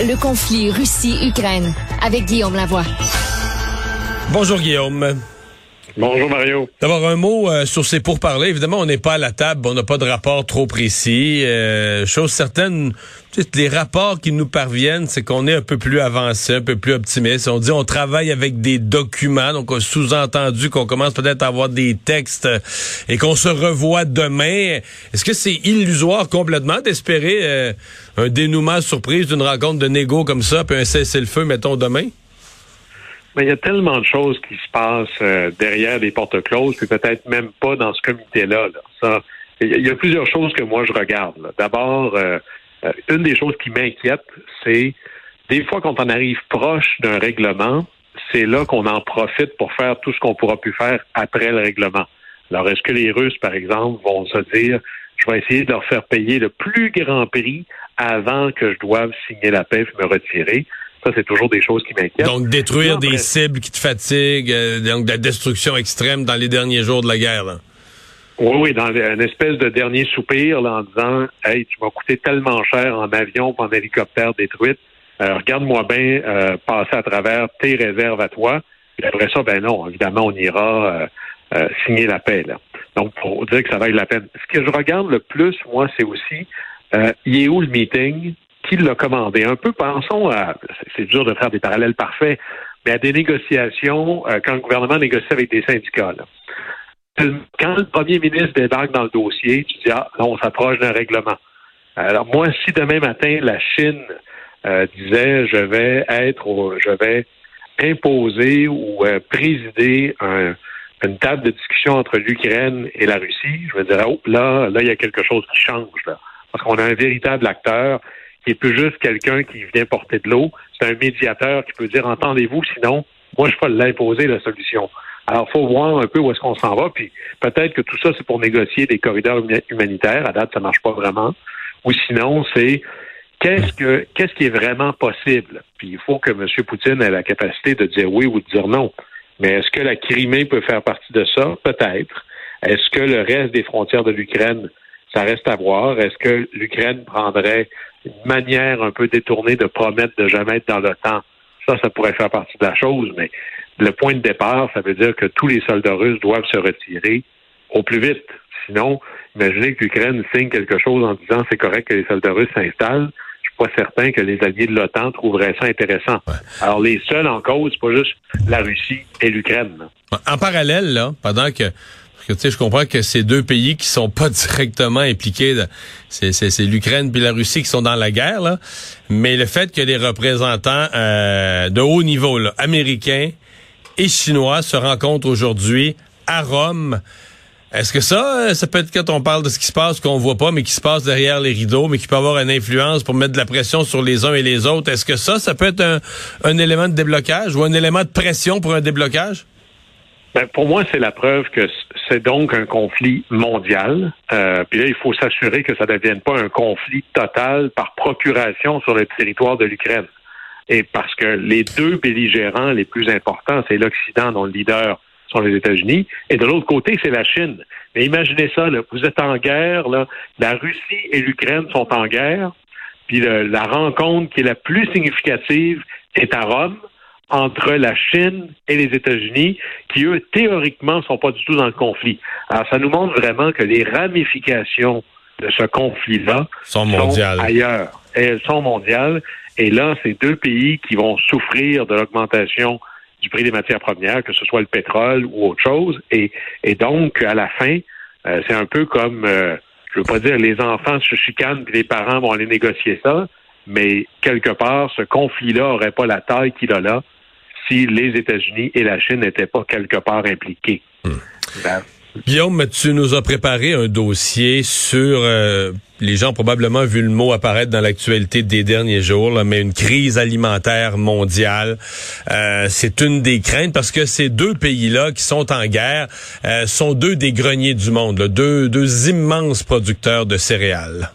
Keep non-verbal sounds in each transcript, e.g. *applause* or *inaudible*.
le conflit Russie-Ukraine avec Guillaume Lavoie. Bonjour Guillaume. Bonjour Mario. D'abord un mot euh, sur ces pourparlers. Évidemment, on n'est pas à la table, on n'a pas de rapport trop précis. Euh, chose certaine, les rapports qui nous parviennent, c'est qu'on est un peu plus avancé, un peu plus optimiste. On dit on travaille avec des documents, donc on sous-entendu qu'on commence peut-être à avoir des textes euh, et qu'on se revoit demain. Est-ce que c'est illusoire complètement d'espérer un dénouement surprise d'une rencontre de négo comme ça, puis un cessez-le-feu, mettons, demain? Mais il y a tellement de choses qui se passent euh, derrière des portes closes, puis peut-être même pas dans ce comité-là. Ça, il y a plusieurs choses que moi je regarde. D'abord, euh, euh, une des choses qui m'inquiète, c'est des fois quand on arrive proche d'un règlement, c'est là qu'on en profite pour faire tout ce qu'on pourra plus faire après le règlement. Alors, est-ce que les Russes, par exemple, vont se dire, je vais essayer de leur faire payer le plus grand prix avant que je doive signer la paix et me retirer? Ça, c'est toujours des choses qui m'inquiètent. Donc, détruire des cibles qui te fatiguent, euh, donc de la destruction extrême dans les derniers jours de la guerre. Là. Oui, oui, dans une espèce de dernier soupir là, en disant Hey, tu m'as coûté tellement cher en avion ou en hélicoptère détruite. Euh, regarde-moi bien euh, passer à travers tes réserves à toi. Puis après ça, ben non, évidemment, on ira signer la paix. Là. Donc, pour dire que ça vaille la peine. Ce que je regarde le plus, moi, c'est aussi il est où le meeting? Qui l'a commandé. Un peu, pensons à, c'est dur de faire des parallèles parfaits, mais à des négociations, euh, quand le gouvernement négocie avec des syndicats. Quand le premier ministre débarque dans le dossier, tu dis, ah, on s'approche d'un règlement. Alors, moi, si demain matin, la Chine euh, disait, je vais être, je vais imposer ou euh, présider une table de discussion entre l'Ukraine et la Russie, je me dirais, oh, là, là, il y a quelque chose qui change, là. Parce qu'on a un véritable acteur qui est plus juste quelqu'un qui vient porter de l'eau. C'est un médiateur qui peut dire entendez-vous, sinon, moi, je peux l'imposer la solution. Alors, faut voir un peu où est-ce qu'on s'en va, puis peut-être que tout ça, c'est pour négocier des corridors humanitaires. À date, ça marche pas vraiment. Ou sinon, c'est qu'est-ce que qu'est-ce qui est vraiment possible? Puis il faut que M. Poutine ait la capacité de dire oui ou de dire non. Mais est-ce que la Crimée peut faire partie de ça? Peut-être. Est-ce que le reste des frontières de l'Ukraine, ça reste à voir? Est-ce que l'Ukraine prendrait une manière un peu détournée de promettre de jamais être dans le temps. Ça, ça pourrait faire partie de la chose, mais le point de départ, ça veut dire que tous les soldats russes doivent se retirer au plus vite. Sinon, imaginez que l'Ukraine signe quelque chose en disant c'est correct que les soldats russes s'installent. Je suis pas certain que les alliés de l'OTAN trouveraient ça intéressant. Alors, les seuls en cause, c'est pas juste la Russie et l'Ukraine. En parallèle, là, pendant que tu sais, je comprends que ces deux pays qui sont pas *laughs* directement impliqués, c'est l'Ukraine puis la Russie qui sont dans la guerre, là. Mais le fait que les représentants euh, de haut niveau, là, américains et chinois, se rencontrent aujourd'hui à Rome. Est-ce que ça, ça peut être quand on parle de ce qui se passe qu'on voit pas, mais qui se passe derrière les rideaux, mais qui peut avoir une influence pour mettre de la pression sur les uns et les autres? Est-ce que ça, ça peut être un, un élément de déblocage ou un élément de pression pour un déblocage? Ben, pour moi, c'est la preuve que c'est donc un conflit mondial. Euh, puis là, il faut s'assurer que ça ne devienne pas un conflit total par procuration sur le territoire de l'Ukraine. Et parce que les deux belligérants les plus importants, c'est l'Occident dont le leader sont les États-Unis, et de l'autre côté, c'est la Chine. Mais imaginez ça, là, vous êtes en guerre, là, la Russie et l'Ukraine sont en guerre, puis la rencontre qui est la plus significative est à Rome entre la Chine et les États-Unis, qui eux, théoriquement, sont pas du tout dans le conflit. Alors, ça nous montre vraiment que les ramifications de ce conflit-là sont, ailleurs. Et elles sont mondiales. Et là, c'est deux pays qui vont souffrir de l'augmentation du prix des matières premières, que ce soit le pétrole ou autre chose. Et, et donc, à la fin, euh, c'est un peu comme, euh, je veux pas dire les enfants se chicanent puis les parents vont aller négocier ça, mais quelque part, ce conflit-là n'aurait pas la taille qu'il a là si les États-Unis et la Chine n'étaient pas quelque part impliqués. Ben, Guillaume, tu nous as préparé un dossier sur, euh, les gens ont probablement vu le mot apparaître dans l'actualité des derniers jours, mais une crise alimentaire mondiale. Euh, c'est une des craintes parce que ces deux pays-là qui sont en guerre euh, sont deux des greniers du monde, deux, deux immenses producteurs de céréales.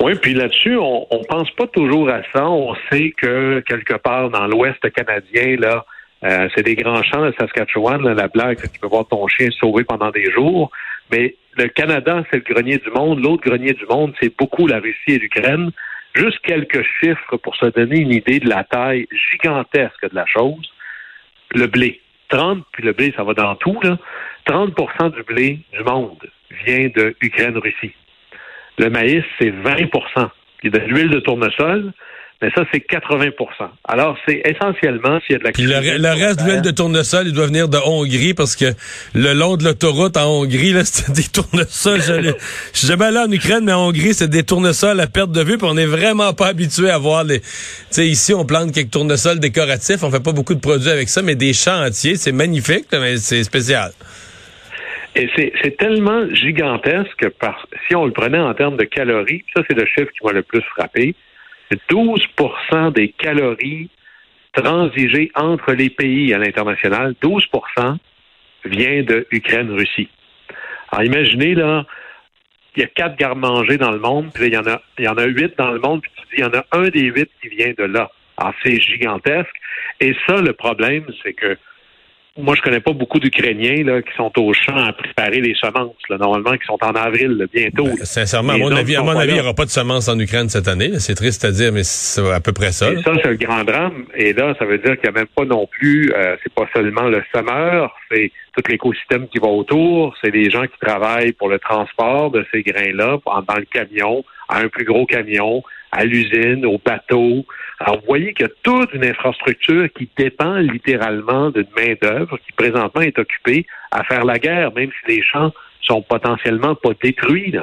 Oui, puis là-dessus, on, on pense pas toujours à ça. On sait que quelque part dans l'Ouest canadien, là, euh, c'est des grands champs de Saskatchewan, la blague, tu peux voir ton chien sauver pendant des jours. Mais le Canada, c'est le grenier du monde. L'autre grenier du monde, c'est beaucoup la Russie et l'Ukraine. Juste quelques chiffres pour se donner une idée de la taille gigantesque de la chose. Le blé. 30, puis le blé, ça va dans tout, là. 30% du blé du monde vient de Ukraine-Russie. Le maïs, c'est 20 Il y a de l'huile de tournesol, mais ça, c'est 80% Alors, c'est essentiellement s'il y a de la Puis le, reste de l'huile de tournesol, il doit venir de Hongrie parce que le long de l'autoroute en Hongrie, là, *laughs* c'est des tournesols. je, je suis jamais allé en Ukraine, mais en Hongrie, c'est des tournesols à perte de vue. Puis on n'est vraiment pas habitué à voir les. Tu sais, ici, on plante quelques tournesols décoratifs. On fait pas beaucoup de produits avec ça, mais des champs entiers, c'est magnifique, mais c'est spécial. Et c'est tellement gigantesque parce si on le prenait en termes de calories, ça c'est le chiffre qui m'a le plus frappé. 12% des calories transigées entre les pays à l'international, 12% vient de Ukraine-Russie. Alors imaginez, là, il y a quatre gardes-manger dans le monde, puis il y en a il y en a huit dans le monde, puis tu dis il y en a un des huit qui vient de là. Alors c'est gigantesque. Et ça, le problème, c'est que moi, je connais pas beaucoup d'Ukrainiens là, qui sont au champ à préparer les semences, là, normalement, qui sont en avril bientôt. Ben, sincèrement, à mon avis, à mon avis, il n'y aura pas de semences en Ukraine cette année. C'est triste à dire, mais c'est à peu près ça. Et ça, c'est le grand drame. Et là, ça veut dire qu'il n'y a même pas non plus, euh, c'est pas seulement le semeur, c'est tout l'écosystème qui va autour, c'est les gens qui travaillent pour le transport de ces grains-là dans le camion, à un plus gros camion, à l'usine, au bateau. Alors, vous voyez qu'il y a toute une infrastructure qui dépend littéralement d'une main-d'œuvre qui présentement est occupée à faire la guerre, même si les champs sont potentiellement pas détruits.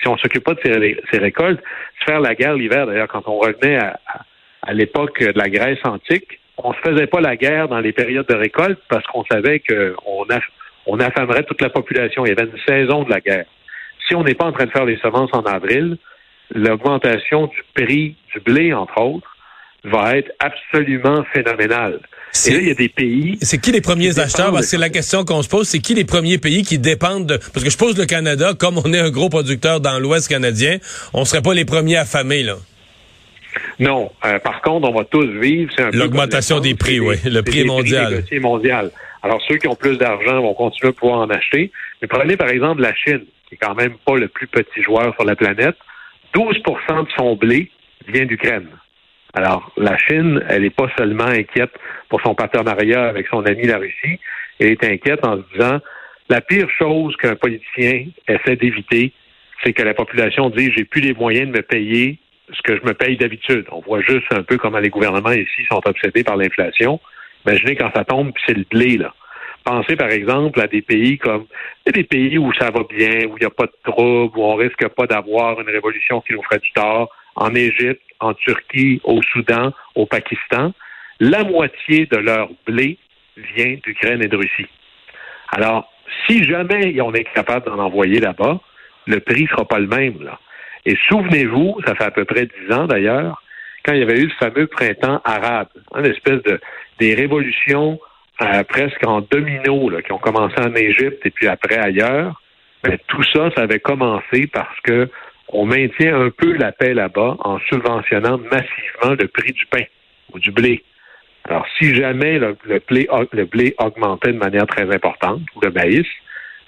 Si on s'occupe pas de ces, récoltes, faire la guerre l'hiver, d'ailleurs, quand on revenait à, l'époque de la Grèce antique, on se faisait pas la guerre dans les périodes de récolte parce qu'on savait qu'on on affamerait toute la population. Il y avait une saison de la guerre. Si on n'est pas en train de faire les semences en avril, l'augmentation du prix du blé, entre autres, va être absolument phénoménale. Et là, il y a des pays. C'est qui les premiers acheteurs? C'est la question qu'on se pose. C'est qui les premiers pays qui dépendent de. Parce que je pose le Canada, comme on est un gros producteur dans l'Ouest canadien, on serait pas les premiers affamés, là. Non. Euh, par contre, on va tous vivre. L'augmentation des prix, oui. Le prix mondial. Le mondial. Alors, ceux qui ont plus d'argent vont continuer à pouvoir en acheter. Mais prenez, par exemple, la Chine, qui est quand même pas le plus petit joueur sur la planète. 12% de son blé vient d'Ukraine. Alors, la Chine, elle n'est pas seulement inquiète pour son partenariat avec son ami la Russie, elle est inquiète en se disant la pire chose qu'un politicien essaie d'éviter, c'est que la population dise j'ai plus les moyens de me payer ce que je me paye d'habitude. On voit juste un peu comment les gouvernements ici sont obsédés par l'inflation. Imaginez quand ça tombe, puis c'est le blé, là. Pensez par exemple à des pays comme des pays où ça va bien, où il n'y a pas de troubles, où on risque pas d'avoir une révolution qui nous ferait du tort, en Égypte, en Turquie, au Soudan, au Pakistan. La moitié de leur blé vient d'Ukraine et de Russie. Alors, si jamais on est capable d'en envoyer là-bas, le prix ne sera pas le même. Là. Et souvenez-vous, ça fait à peu près dix ans d'ailleurs, quand il y avait eu le fameux printemps arabe, une espèce de des révolutions presque en domino qui ont commencé en Égypte et puis après ailleurs, mais tout ça, ça avait commencé parce que on maintient un peu la paix là-bas en subventionnant massivement le prix du pain ou du blé. Alors, si jamais le, blé, le blé augmentait de manière très importante, ou le maïs,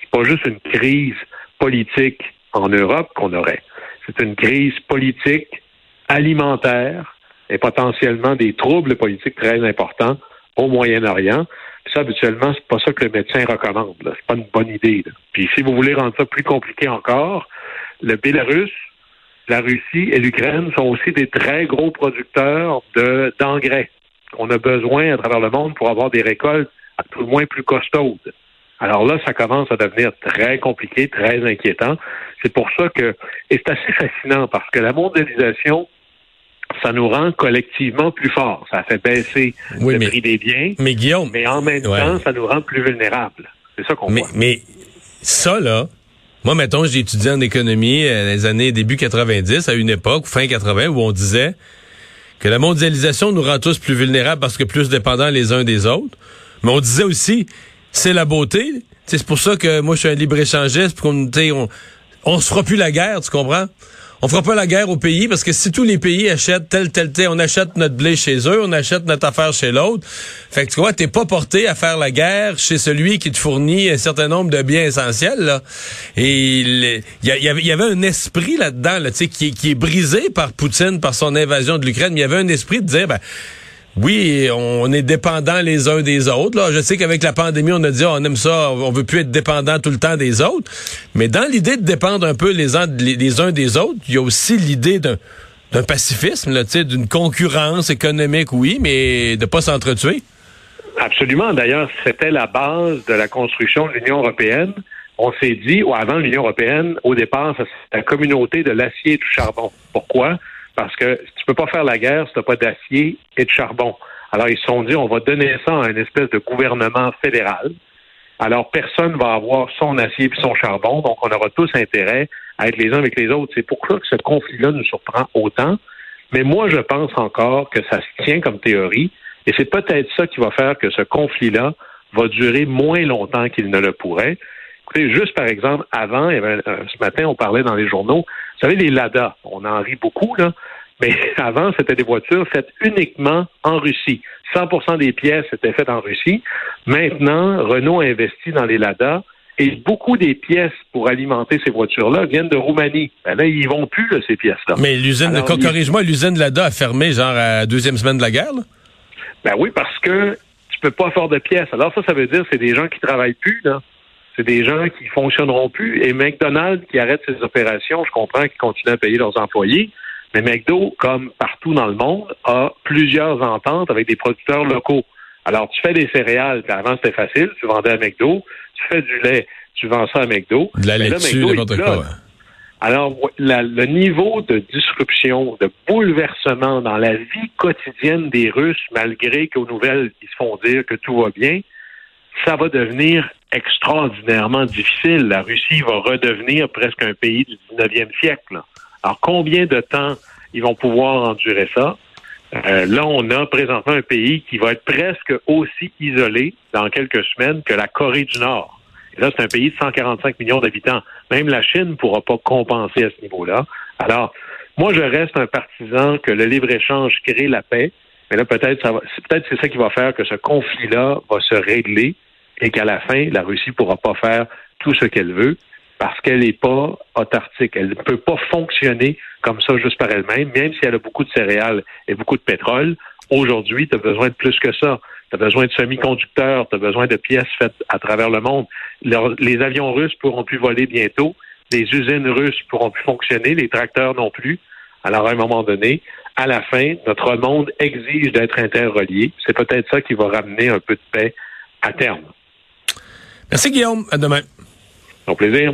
c'est pas juste une crise politique en Europe qu'on aurait. C'est une crise politique, alimentaire et potentiellement des troubles politiques très importants au Moyen-Orient. Ça, habituellement, c'est pas ça que le médecin recommande. C'est pas une bonne idée. Puis si vous voulez rendre ça plus compliqué encore, le Bélarus, la Russie et l'Ukraine sont aussi des très gros producteurs de d'engrais qu'on a besoin à travers le monde pour avoir des récoltes à tout le moins plus costaudes. Alors là, ça commence à devenir très compliqué, très inquiétant. C'est pour ça que, et c'est assez fascinant parce que la mondialisation ça nous rend collectivement plus forts. Ça fait baisser le prix des biens. Mais Guillaume. Mais en même temps, ça nous rend plus vulnérables. C'est ça qu'on voit. Mais ça, là, moi, mettons, j'ai étudié en économie euh, les années début 90, à une époque, fin 80, où on disait que la mondialisation nous rend tous plus vulnérables parce que plus dépendants les uns des autres. Mais on disait aussi, c'est la beauté. C'est pour ça que moi, je suis un libre-échangiste, qu'on on, on se fera plus la guerre, tu comprends? on fera pas la guerre au pays parce que si tous les pays achètent tel, tel, tel, on achète notre blé chez eux, on achète notre affaire chez l'autre. Fait que tu vois, t'es pas porté à faire la guerre chez celui qui te fournit un certain nombre de biens essentiels, là. Et il y, avait un esprit là-dedans, là, tu sais, qui, qui est brisé par Poutine, par son invasion de l'Ukraine, mais il y avait un esprit de dire, ben, oui, on est dépendants les uns des autres. Là. Je sais qu'avec la pandémie, on a dit on aime ça, on veut plus être dépendant tout le temps des autres. Mais dans l'idée de dépendre un peu les uns, des autres, il y a aussi l'idée d'un d'un pacifisme, d'une concurrence économique, oui, mais de pas s'entretuer. Absolument. D'ailleurs, c'était la base de la construction de l'Union européenne. On s'est dit, ou avant l'Union européenne, au départ, c'est la communauté de l'acier et du charbon. Pourquoi? Parce que tu peux pas faire la guerre si tu n'as pas d'acier et de charbon. Alors, ils se sont dit, on va donner ça à une espèce de gouvernement fédéral. Alors, personne va avoir son acier et son charbon, donc on aura tous intérêt à être les uns avec les autres. C'est pourquoi que ce conflit-là nous surprend autant. Mais moi, je pense encore que ça se tient comme théorie, et c'est peut-être ça qui va faire que ce conflit-là va durer moins longtemps qu'il ne le pourrait. Écoutez, juste par exemple, avant, ce matin, on parlait dans les journaux, vous savez, les Lada, on en rit beaucoup, là, mais *laughs* avant, c'était des voitures faites uniquement en Russie. 100% des pièces étaient faites en Russie. Maintenant, Renault a investi dans les Lada et beaucoup des pièces pour alimenter ces voitures-là viennent de Roumanie. Ben là, ils vont plus, ces pièces-là. Mais l'usine, de corrige-moi, l'usine Lada a fermé genre à la deuxième semaine de la guerre, là? Ben oui, parce que tu peux pas faire de pièces. Alors ça, ça veut dire que c'est des gens qui travaillent plus, là. C'est des gens qui fonctionneront plus. Et McDonald's qui arrête ses opérations, je comprends qu'ils continuent à payer leurs employés. Mais McDo, comme partout dans le monde, a plusieurs ententes avec des producteurs locaux. Alors, tu fais des céréales, avant c'était facile, tu vendais à McDo, tu fais du lait, tu vends ça à McDo. De la laitue, n'importe quoi. Alors, le niveau de disruption, de bouleversement dans la vie quotidienne des Russes, malgré qu'aux nouvelles, ils se font dire que tout va bien, ça va devenir extraordinairement difficile. La Russie va redevenir presque un pays du 19e siècle. Alors, combien de temps ils vont pouvoir endurer ça? Euh, là, on a présentement un pays qui va être presque aussi isolé dans quelques semaines que la Corée du Nord. Et là, c'est un pays de 145 millions d'habitants. Même la Chine ne pourra pas compenser à ce niveau-là. Alors, moi, je reste un partisan que le libre-échange crée la paix. Mais là, peut-être peut-être c'est ça qui va faire que ce conflit-là va se régler et qu'à la fin, la Russie ne pourra pas faire tout ce qu'elle veut parce qu'elle n'est pas autarcique. Elle ne peut pas fonctionner comme ça juste par elle-même, même si elle a beaucoup de céréales et beaucoup de pétrole. Aujourd'hui, tu as besoin de plus que ça. Tu as besoin de semi-conducteurs, tu as besoin de pièces faites à travers le monde. les avions russes pourront plus voler bientôt. Les usines russes pourront plus fonctionner, les tracteurs non plus. Alors, à un moment donné, à la fin, notre monde exige d'être interrelié. C'est peut-être ça qui va ramener un peu de paix à terme. Merci Guillaume. À demain. Au plaisir.